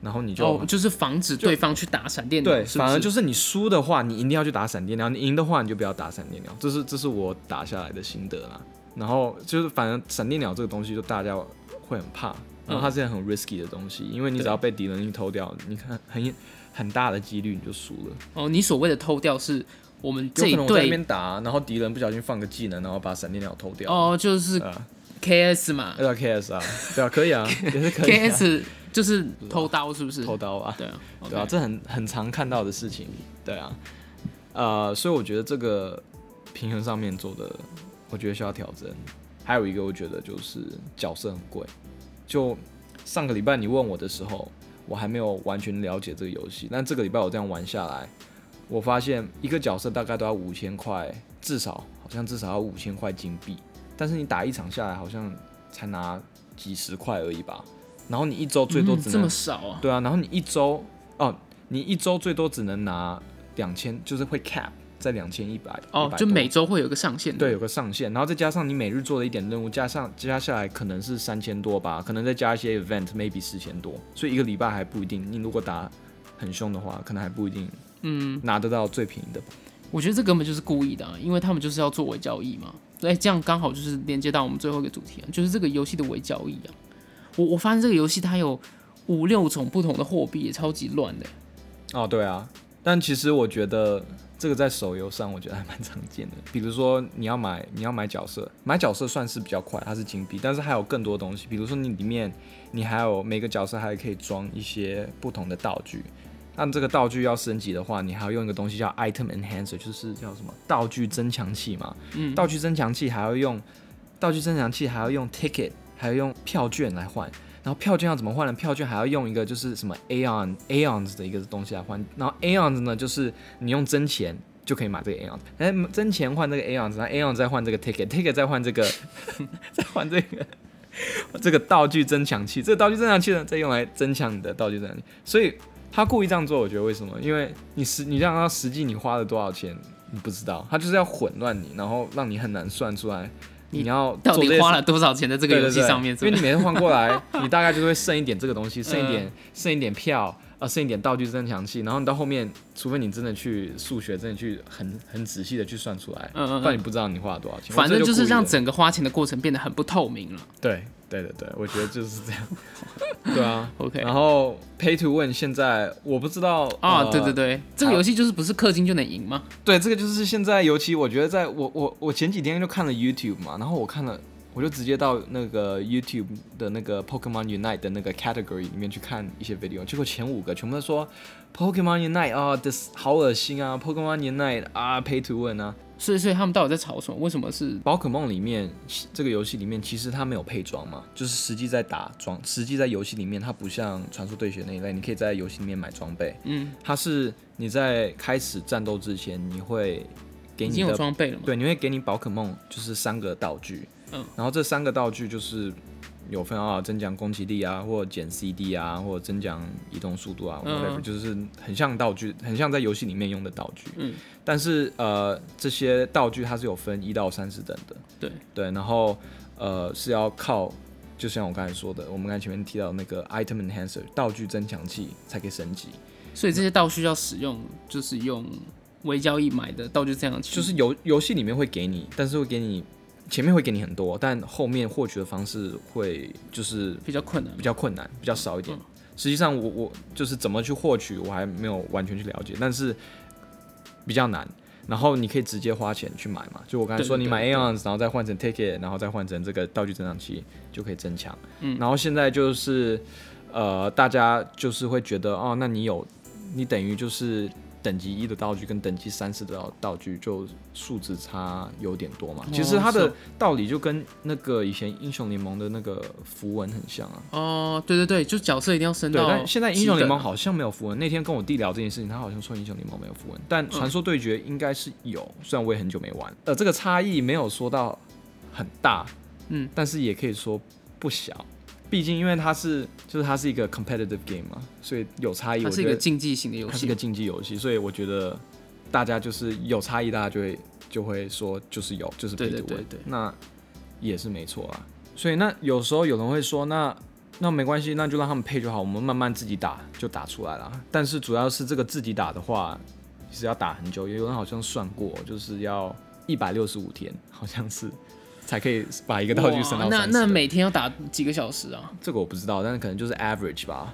然后你就、哦，就是防止对方去打闪电鸟，对，是是反而就是你输的话，你一定要去打闪电鸟；你赢的话，你就不要打闪电鸟。这是这是我打下来的心得啦。然后就是反正闪电鸟这个东西，就大家会很怕，然后它是件很 risky 的东西，因为你只要被敌人一偷掉，你看很很大的几率你就输了。哦，你所谓的偷掉是我们这一队边打，然后敌人不小心放个技能，然后把闪电鸟偷掉。哦，就是啊，KS 嘛对啊 KS 啊，对啊，可以啊，也是可以、啊。，KS 就是偷刀，是不是？偷刀啊，对啊，对啊，这很很常看到的事情，对啊，呃，所以我觉得这个平衡上面做的，我觉得需要调整。还有一个，我觉得就是角色很贵。就上个礼拜你问我的时候，我还没有完全了解这个游戏，但这个礼拜我这样玩下来，我发现一个角色大概都要五千块，至少好像至少要五千块金币，但是你打一场下来好像才拿几十块而已吧。然后你一周最多只能、嗯这么少啊？对啊，然后你一周哦，你一周最多只能拿两千，就是会 cap 在两千一百哦，就每周会有个上限。对有个上限，然后再加上你每日做的一点任务，加上加下来可能是三千多吧，可能再加一些 event，maybe 四千多，所以一个礼拜还不一定。你如果打很凶的话，可能还不一定嗯，拿得到最便宜的。我觉得这根本就是故意的、啊，因为他们就是要做伪交易嘛。哎，这样刚好就是连接到我们最后一个主题啊，就是这个游戏的伪交易啊。我我发现这个游戏它有五六种不同的货币，也超级乱的。哦，对啊，但其实我觉得这个在手游上，我觉得还蛮常见的。比如说你要买你要买角色，买角色算是比较快，它是金币，但是还有更多东西，比如说你里面你还有每个角色还可以装一些不同的道具。那这个道具要升级的话，你还要用一个东西叫 item enhancer，就是叫什么道具增强器嘛。嗯，道具增强器还要用道具增强器还要用 ticket，还要用票券来换。然后票券要怎么换呢？票券还要用一个就是什么 aeon aeons 的一个东西来换。然后 aeons 呢，就是你用真钱就可以买这个 aeons，哎，真钱换这个 aeons，然后 aeons 再换这个 ticket，ticket 再换这个，再换这个 这个道具增强器。这个道具增强器呢，再用来增强你的道具增强器。所以他故意这样做，我觉得为什么？因为你实你让他实际你花了多少钱，你不知道，他就是要混乱你，然后让你很难算出来。你你要到底花了多少钱在这个游戏上面？因为你每次换过来，你大概就会剩一点这个东西，剩一点 嗯剩一点票，啊，剩一点道具增强器，然后你到后面，除非你真的去数学，真的去很很仔细的去算出来，嗯嗯嗯不然你不知道你花了多少钱。反正就是让整个花钱的过程变得很不透明了。对对对对，我觉得就是这样。对啊 OK 然后 Pay to Win 现在我不知道啊，呃对对对，这个游戏就是不是氪金就能赢吗？对，这个就是现在，尤其我觉得在我我我前几天就看了 YouTube 嘛，然后我看了，我就直接到那个 YouTube 的那个 Pokemon Unite 的那个 category 里面去看一些 video，结果前五个全部都说 Pokemon Unite 啊，this 好恶心啊，Pokemon Unite 啊，Pay to Win 啊。所以所以他们到底在吵什么？为什么是？宝可梦里面这个游戏里面，其实它没有配装嘛，就是实际在打装，实际在游戏里面，它不像传说对决那一类，你可以在游戏里面买装备，嗯，它是你在开始战斗之前，你会给你的装备了吗？对，你会给你宝可梦就是三个道具，嗯，然后这三个道具就是有分啊，增强攻击力啊，或减 CD 啊，或者增强移动速度啊嗯，whatever，就是很像道具，很像在游戏里面用的道具。嗯，但是呃，这些道具它是有分一到三十等的。对对，然后呃是要靠，就像我刚才说的，我们刚才前面提到那个 item enhancer 道具增强器才可以升级。所以这些道具要使用，就是用微交易买的道具增强器，就是游游戏里面会给你，但是会给你前面会给你很多，但后面获取的方式会就是比较困难比。较困难，比较少一点。嗯实际上我我就是怎么去获取，我还没有完全去了解，但是比较难。然后你可以直接花钱去买嘛，就我刚才说，你买 Aeons，然后再换成 Ticket，然后再换成这个道具增长器，就可以增强。嗯然后现在就是呃，大家就是会觉得哦，那你有你等于就是等级一的道具跟等级三四的道道具就数值差有点多嘛。其实它的道理就跟那个以前英雄联盟的那个符文很像啊。哦，对对对，就角色一定要升对，到。但现在英雄联盟，好像没有符文。那天跟我弟聊这件事情，他好像说英雄联盟没有符文，但传说对决应该是有。虽然我也很久没玩，呃，这个差异没有说到很大，嗯，但是也可以说不小。毕竟因为它是就是它是一个 competitive game 嘛，所以有差异。它是一个竞技型的游戏它是一个。竞技游戏，所以我觉得大家就是有差异，大家就会就会说就是有，就是对对对那也是没错啊。所以那有时候有人会说，那那没关系，那就让他们配就好，我们慢慢自己打就打出来了。但是主要是这个自己打的话，其实要打很久，也有人好像算过，就是要一百六十五天，好像是才可以把一个道具升到那那每天要打几个小时啊？这个我不知道，但是可能就是 average 吧。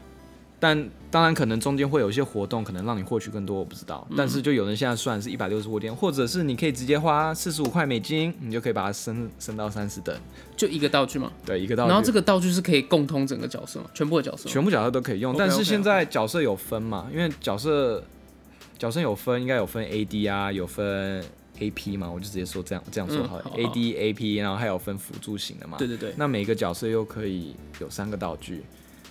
但当然，可能中间会有一些活动，可能让你获取更多，我不知道。但是就有人现在算是一百六十五天，或者是你可以直接花四十五块美金，你就可以把它升升到三十等。就一个道具嘛。对，一个道具。然后这个道具是可以共通整个角色吗？全部的角色？全部角色都可以用但是现在角色有分嘛？因为角色角色有分，应该有分 AD 啊，有分 AP 嘛，我就直接说这样这样说好了、嗯好好 AD、AP，然后还有分辅助型的嘛。对对对，那每个角色又可以有三个道具，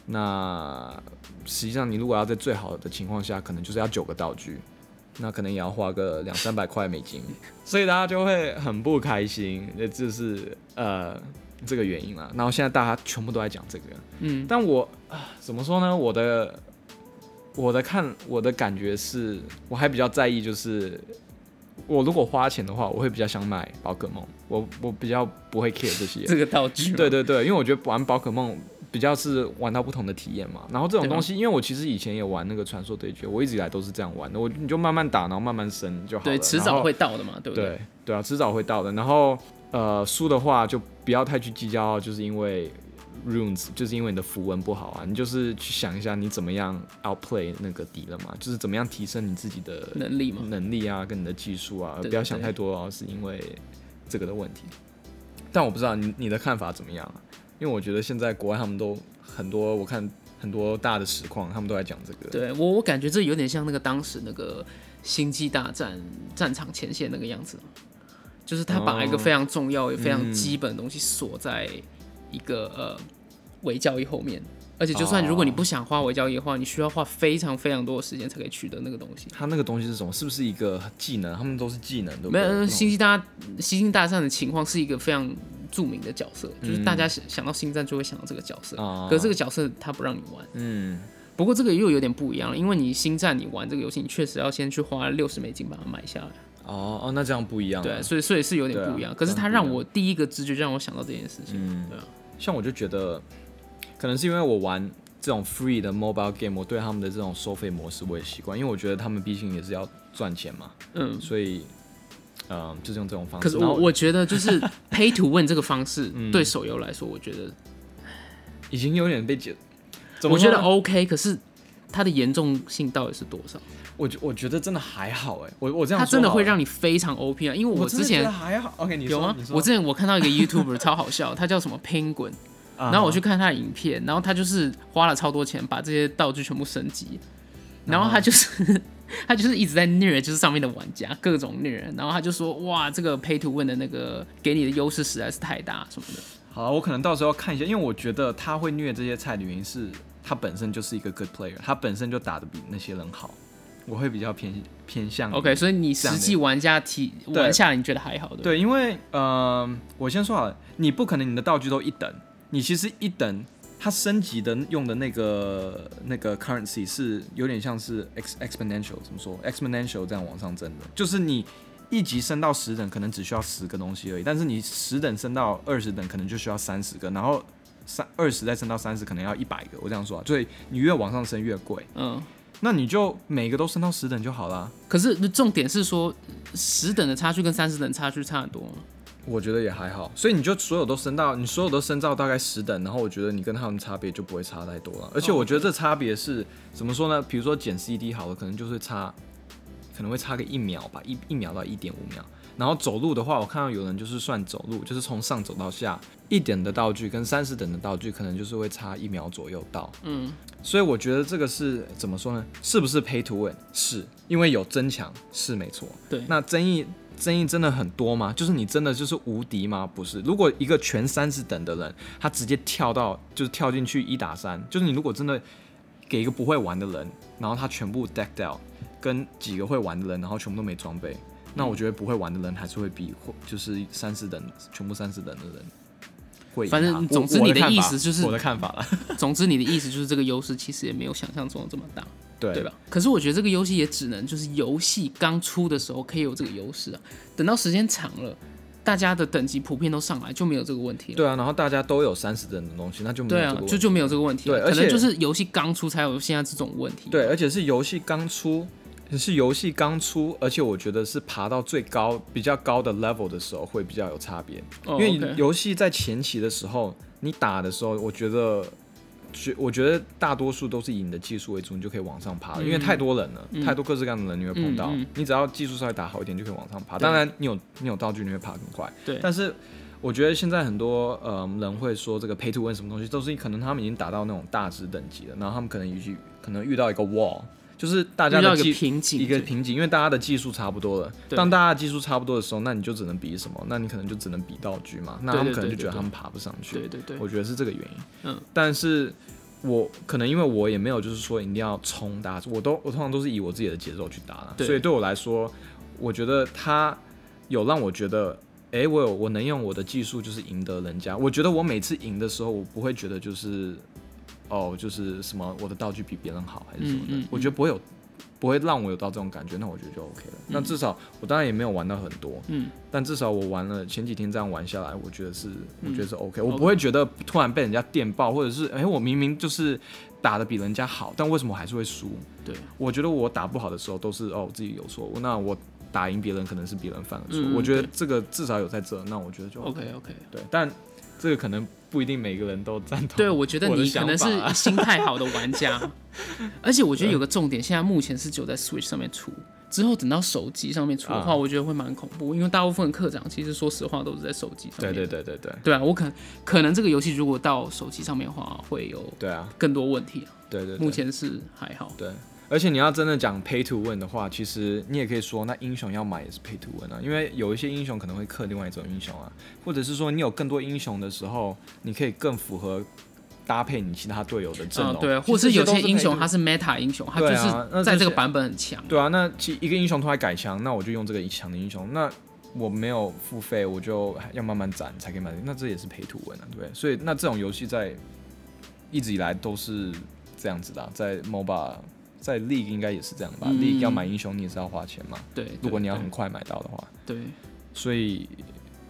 那实际上你如果要在最好的情况下，可能就是要九个道具，那可能也要花个两三百块美金，所以大家就会很不开心，这就是呃这个原因啦。然后现在大家全部都在讲这个，嗯，但我啊怎么说呢？我的我的看我的感觉是，我还比较在意就是。我如果花钱的话，我会比较想买宝可梦，我我比较不会 care 这些。这个道具。对对对，因为我觉得玩宝可梦比较是玩到不同的体验嘛。然后这种东西，因为我其实以前也玩那个传说对决，我一直以来都是这样玩的。我你就慢慢打，然后慢慢升就好了。对，迟早会到的嘛，对不对？对对啊，迟早会到的。然后呃，输的话就不要太去计较，就是因为 runes，就是因为你的符文不好啊。你就是去想一下，你怎么样 outplay 那个敌人嘛，就是怎么样提升你自己的能力嘛。能力啊，跟你的技术啊，对不要想太多哦，是因为这个的问题。但我不知道你你的看法怎么样啊？因为我觉得现在国外他们都很多，我看很多大的实况，他们都在讲这个。对我，我感觉这有点像那个当时那个星际大战战场前线那个样子，就是他把一个哦非常重要也非常嗯基本的东西锁在一个呃伪交易后面，而且就算如果你不想花伪交易的话，你需要花非常非常多的时间才可以取得那个东西。它那个东西是什么？是不是一个技能？他们都是技能，对不对？没有，星际大星际大战的情况是一个非常著名的角色，就是大家想想到星战就会想到这个角色，啊可是这个角色他不让你玩。嗯，不过这个又有点不一样了，因为你星战你玩这个游戏，你确实要先去花六十美金把它买下来，哦哦，那这样不一样啊。对，所以所以是有点不一样。啊可是它这样不一样让我第一个直觉就让我想到这件事情，嗯对啊，像我就觉得，可能是因为我玩这种 free 的 mobile game，我对他们的这种收费模式我也习惯，因为我觉得他们毕竟也是要赚钱嘛，嗯。所以，嗯、就是用这种方式。然后是我我觉得就是 pay to win 这个方式 嗯对手游来说，我觉得已经有点被解，我觉得 OK，可是它的严重性到底是多少？我觉我觉得真的还好哎，我我这样它真的会让你非常 OP 啊！因为我之前得还好。OK，你有吗我之前我看到一个 YouTuber 超好笑，他叫什么 Penguin，啊然后我去看他的影片，然后他就是花了超多钱把这些道具全部升级，然后他就是 他就是一直在虐，就是上面的玩家各种虐，然后他就说哇，这个 Pay to Win 的那个给你的优势实在是太大什么的。好，我可能到时候要看一下，因为我觉得他会虐这些菜的原因是他本身就是一个 good player，他本身就打得比那些人好，我会比较偏偏向 OK，所以你实际玩家体玩下来，你觉得还好的对？对，因为呃，我先说好了，你不可能你的道具都一等，你其实一等它升级的用的那个那个 currency 是有点像是 ex exponential 怎么说？exponential 这样往上增的，就是你一级升到十等可能只需要十个东西而已，但是你十等升到二十等可能就需要三十个，然后三二十再升到三十可能要一百个，我这样说啊，所以你越往上升越贵，嗯，那你就每个都升到十等就好啦。可是重点是说，十等的差距跟三十等差距差很多吗。我觉得也还好，所以你就所有都升到你所有都升到大概十等，然后我觉得你跟他们差别就不会差太多了。而且我觉得这差别是怎么说呢？比如说减 CD 好了，可能就是差，可能会差个一秒吧，一一秒到一点五秒。然后走路的话，我看到有人就是算走路，就是从上走到下，一点的道具跟三十等的道具，可能就是会差一秒左右到。嗯，所以我觉得这个是怎么说呢？是不是 pay to win？是因为有增强，是没错。对。那争议争议真的很多吗？就是你真的就是无敌吗？不是。如果一个全三十等的人，他直接跳到就是跳进去一打三，就是你如果真的给一个不会玩的人，然后他全部 deck 掉，跟几个会玩的人，然后全部都没装备，那我觉得不会玩的人还是会比就是三十等全部三十等的人会赢。反正总之你的意思就是我的看法 了。总之你的意思就是这个优势其实也没有想象中的这么大，对对吧？可是我觉得这个游戏也只能就是游戏刚出的时候可以有这个优势啊，等到时间长了，大家的等级普遍都上来，就没有这个问题了。对啊，然后大家都有三十等的东西，那就没有对这个问，题啊就就没有这个问题了。对可能就是游戏刚出才有现在这种问题。对，而且是游戏刚出，是游戏刚出，而且我觉得是爬到最高比较高的 level 的时候会比较有差别，哦因为游戏在前期的时候，你打的时候，我觉得。觉我觉得大多数都是以你的技术为主，你就可以往上爬了，因为太多人了，太多各式各样的人你会碰到，你只要技术稍微打好一点就可以往上爬。当然，你有你有道具，你会爬更快。对但是我觉得现在很多呃人会说这个 pay to win 什么东西，都是可能他们已经达到那种大值等级了，然后他们可能也许可能遇到一个 wall，就是大家遇到一个的技瓶颈，一个瓶颈，因为大家的技术差不多了。当大家的技术差不多的时候，那你就只能比什么？那你可能就只能比道具嘛。那他们可能就觉得他们爬不上去。对对对，我觉得是这个原因。嗯，但是我可能因为我也没有就是说一定要冲大家，我都我通常都是以我自己的节奏去打啦所以对我来说，我觉得他有让我觉得。诶，我有我能用我的技术就是赢得人家。我觉得我每次赢的时候，我不会觉得就是哦，就是什么我的道具比别人好还是什么的。嗯嗯嗯。我觉得不会有不会让我有到这种感觉，那我觉得就 OK 了。那至少我当然也没有玩到很多，嗯，但至少我玩了前几天这样玩下来，我觉得是我觉得是 OK，、我不会觉得突然被人家电爆，或者是哎、我明明就是打的比人家好，但为什么我还是会输？对，我觉得我打不好的时候都是哦我自己有错误，那我打赢别人可能是别人犯了错，嗯我觉得这个至少有在这，那我觉得就 OK OK。对，但这个可能不一定每个人都赞同。对，我觉得你可能是心态好的玩家，而且我觉得有个重点，现在目前是只有在 Switch 上面出，之后等到手机上面出的话，啊。我觉得会蛮恐怖，因为大部分课长其实说实话都是在手机上面。对对对对对。对啊，我可能可能这个游戏如果到手机上面的话，会有对啊，更多问题啊。对对对。目前是还好，对，而且你要真的讲 pay to win 的话，其实你也可以说，那英雄要买也是 pay to win 啊，因为有一些英雄可能会克另外一种英雄啊，或者是说你有更多英雄的时候，你可以更符合搭配你其他队友的阵容，嗯，对，或是有些英雄他是 meta 英雄，他就是在这个版本很强。对啊，那其一个英雄突然改强，那我就用这个强的英雄，那我没有付费，我就要慢慢攒才可以买，那这也是 pay to win 啊，对不对？所以那这种游戏在一直以来都是这样子的啊、在 MOBA。在 League 应该也是这样吧、嗯。L e a g u e 要买英雄你也是要花钱嘛，对，如果你要很快买到的话，对，所以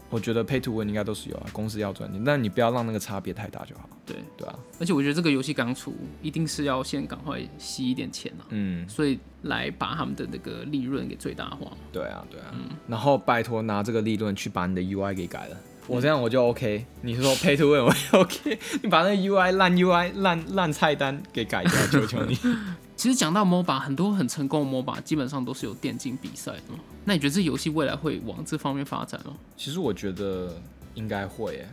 我觉得 Pay to Win 应该都是有啊，公司要赚钱，但你不要让那个差别太大就好，对，对啊，而且我觉得这个游戏刚出，一定是要先赶快吸一点钱啊，嗯，所以来把他们的那个利润给最大化。对啊，对啊，嗯。然后拜托拿这个利润去把你的 UI 给改了。我这样我就 OK，你是说 Pay to Win 我也 OK，你把那个 UI 烂 UI 烂烂菜单给改掉，求求你。其实讲到 MOBA，很多很成功的 MOBA 基本上都是有电竞比赛的嘛。那你觉得这游戏未来会往这方面发展吗？其实我觉得应该会耶，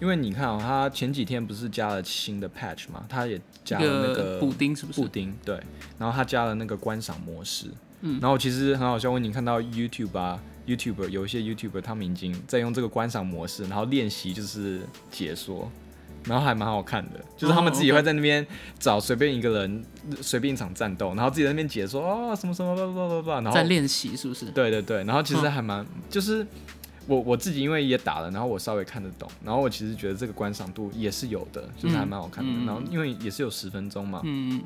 因为你看啊、他前几天不是加了新的 patch 嘛，他也加了那个补丁是不是？布丁，对，然后他加了那个观赏模式，嗯然后其实很好笑，我你看到 YouTube 啊，YouTuber 有一些 YouTuber 他们已经在用这个观赏模式，然后练习就是解说，然后还蛮好看的，就是他们自己会在那边找随便一个人，随便一场战斗，然后自己在那边解说哦什么什么吧吧吧吧，然后在练习是不是？对对对，然后其实还蛮、就是。我我自己因为也打了，然后我稍微看得懂，然后我其实觉得这个观赏度也是有的，就是还蛮好看的。嗯然后因为也是有十分钟嘛，嗯，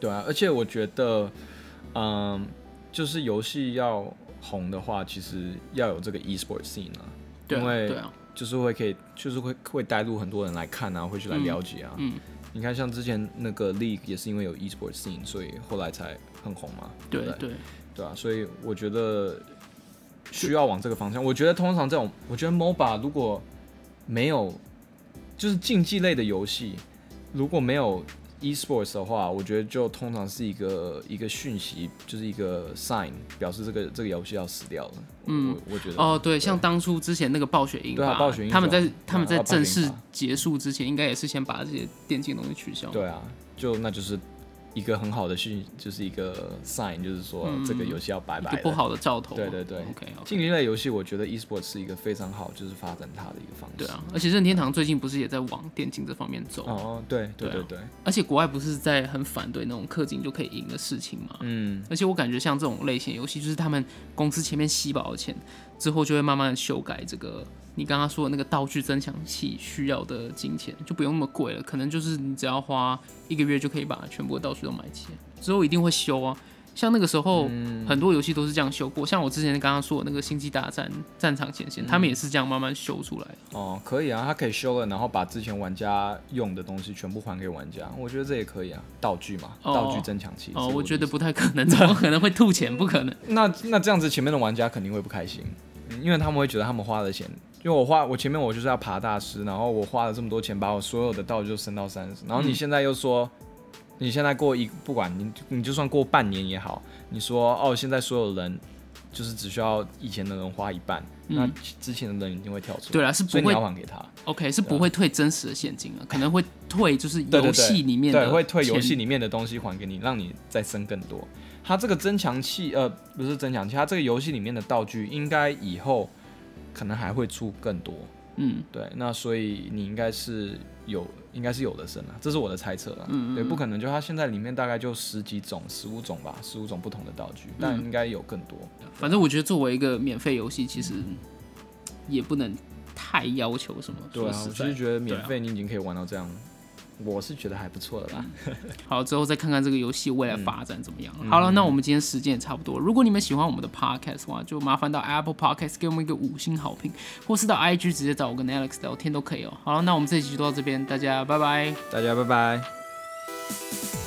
对啊，而且我觉得，嗯，就是游戏要红的话，其实要有这个 e-sport scene 啊，对啊，因为对啊，就是会可以，就是会会带入很多人来看啊，会去来了解啊。嗯，你看，像之前那个 League 也是因为有 e-sport scene，所以后来才很红嘛。对不对对，对啊，所以我觉得需要往这个方向。我觉得通常这种，我觉得 MOBA 如果没有就是竞技类的游戏，如果没有 esports 的话，我觉得就通常是一个一个讯息，就是一个 sign，表示这个这个游戏要死掉了。嗯我我觉得哦，对，像当初之前那个暴雪英对啊，暴雪英他们在他们在正式结束之前，应该也是先把这些电竞东西取消。对啊，就那就是一个很好的讯，就是一个 sign，就是说这个游戏要拜拜了。嗯不好的兆头。对对对，OK，竞技类游戏，我觉得 esports 是一个非常好，就是发展它的一个方式。对啊，而且任天堂最近不是也在往电竞这方面走，哦，对对对对，而且国外不是在很反对那种氪金就可以赢的事情吗？嗯，而且我感觉像这种类型游戏，就是他们公司前面吸饱了钱之后，就会慢慢的修改这个你刚刚说的那个道具增强器需要的金钱，就不用那么贵了，可能就是你只要花一个月就可以把全部的道具都买齐，之后一定会修啊。像那个时候，很多游戏都是这样修过，像我之前刚刚说的那个《星际大战：战场前线》，他们也是这样慢慢修出来的。哦，可以啊，它可以修了，然后把之前玩家用的东西全部还给玩家，我觉得这也可以啊，道具嘛，哦道具增强器。哦，我觉得不太可能，怎么可能会吐钱？不可能。那那这样子，前面的玩家肯定会不开心，嗯因为他们会觉得他们花了钱，因为我花我前面我就是要爬大师，然后我花了这么多钱把我所有的道具都升到三十，然后你现在又说，你现在过一不管你你就算过半年也好，你说哦现在所有人就是只需要以前的人花一半，那之前的人一定会跳出来，对啊，是不会要还给他，OK，是不会退真实的现金啊，可能会退就是游戏里面的对会退游戏里面的东西还给你，让你再升更多。它这个增强器，呃，不是增强器，它这个游戏里面的道具应该以后可能还会出更多。嗯，对，那所以你应该是有，应该是有的升了，这是我的猜测了。嗯嗯对，不可能就它现在里面大概就十几种、十五种吧，十五种不同的道具，嗯但应该有更多。反正我觉得作为一个免费游戏，其实也不能太要求什么。对啊，我其实觉得免费你已经可以玩到这样，我是觉得还不错的啦。好，之后再看看这个游戏未来发展怎么样。嗯好了，那我们今天时间也差不多。如果你们喜欢我们的 podcast 的话，就麻烦到 Apple Podcast 给我们一个五星好评，或是到 IG 直接找我跟 Alex 聊天都可以哦。好了，那我们这一集就到这边，大家拜拜。大家拜拜。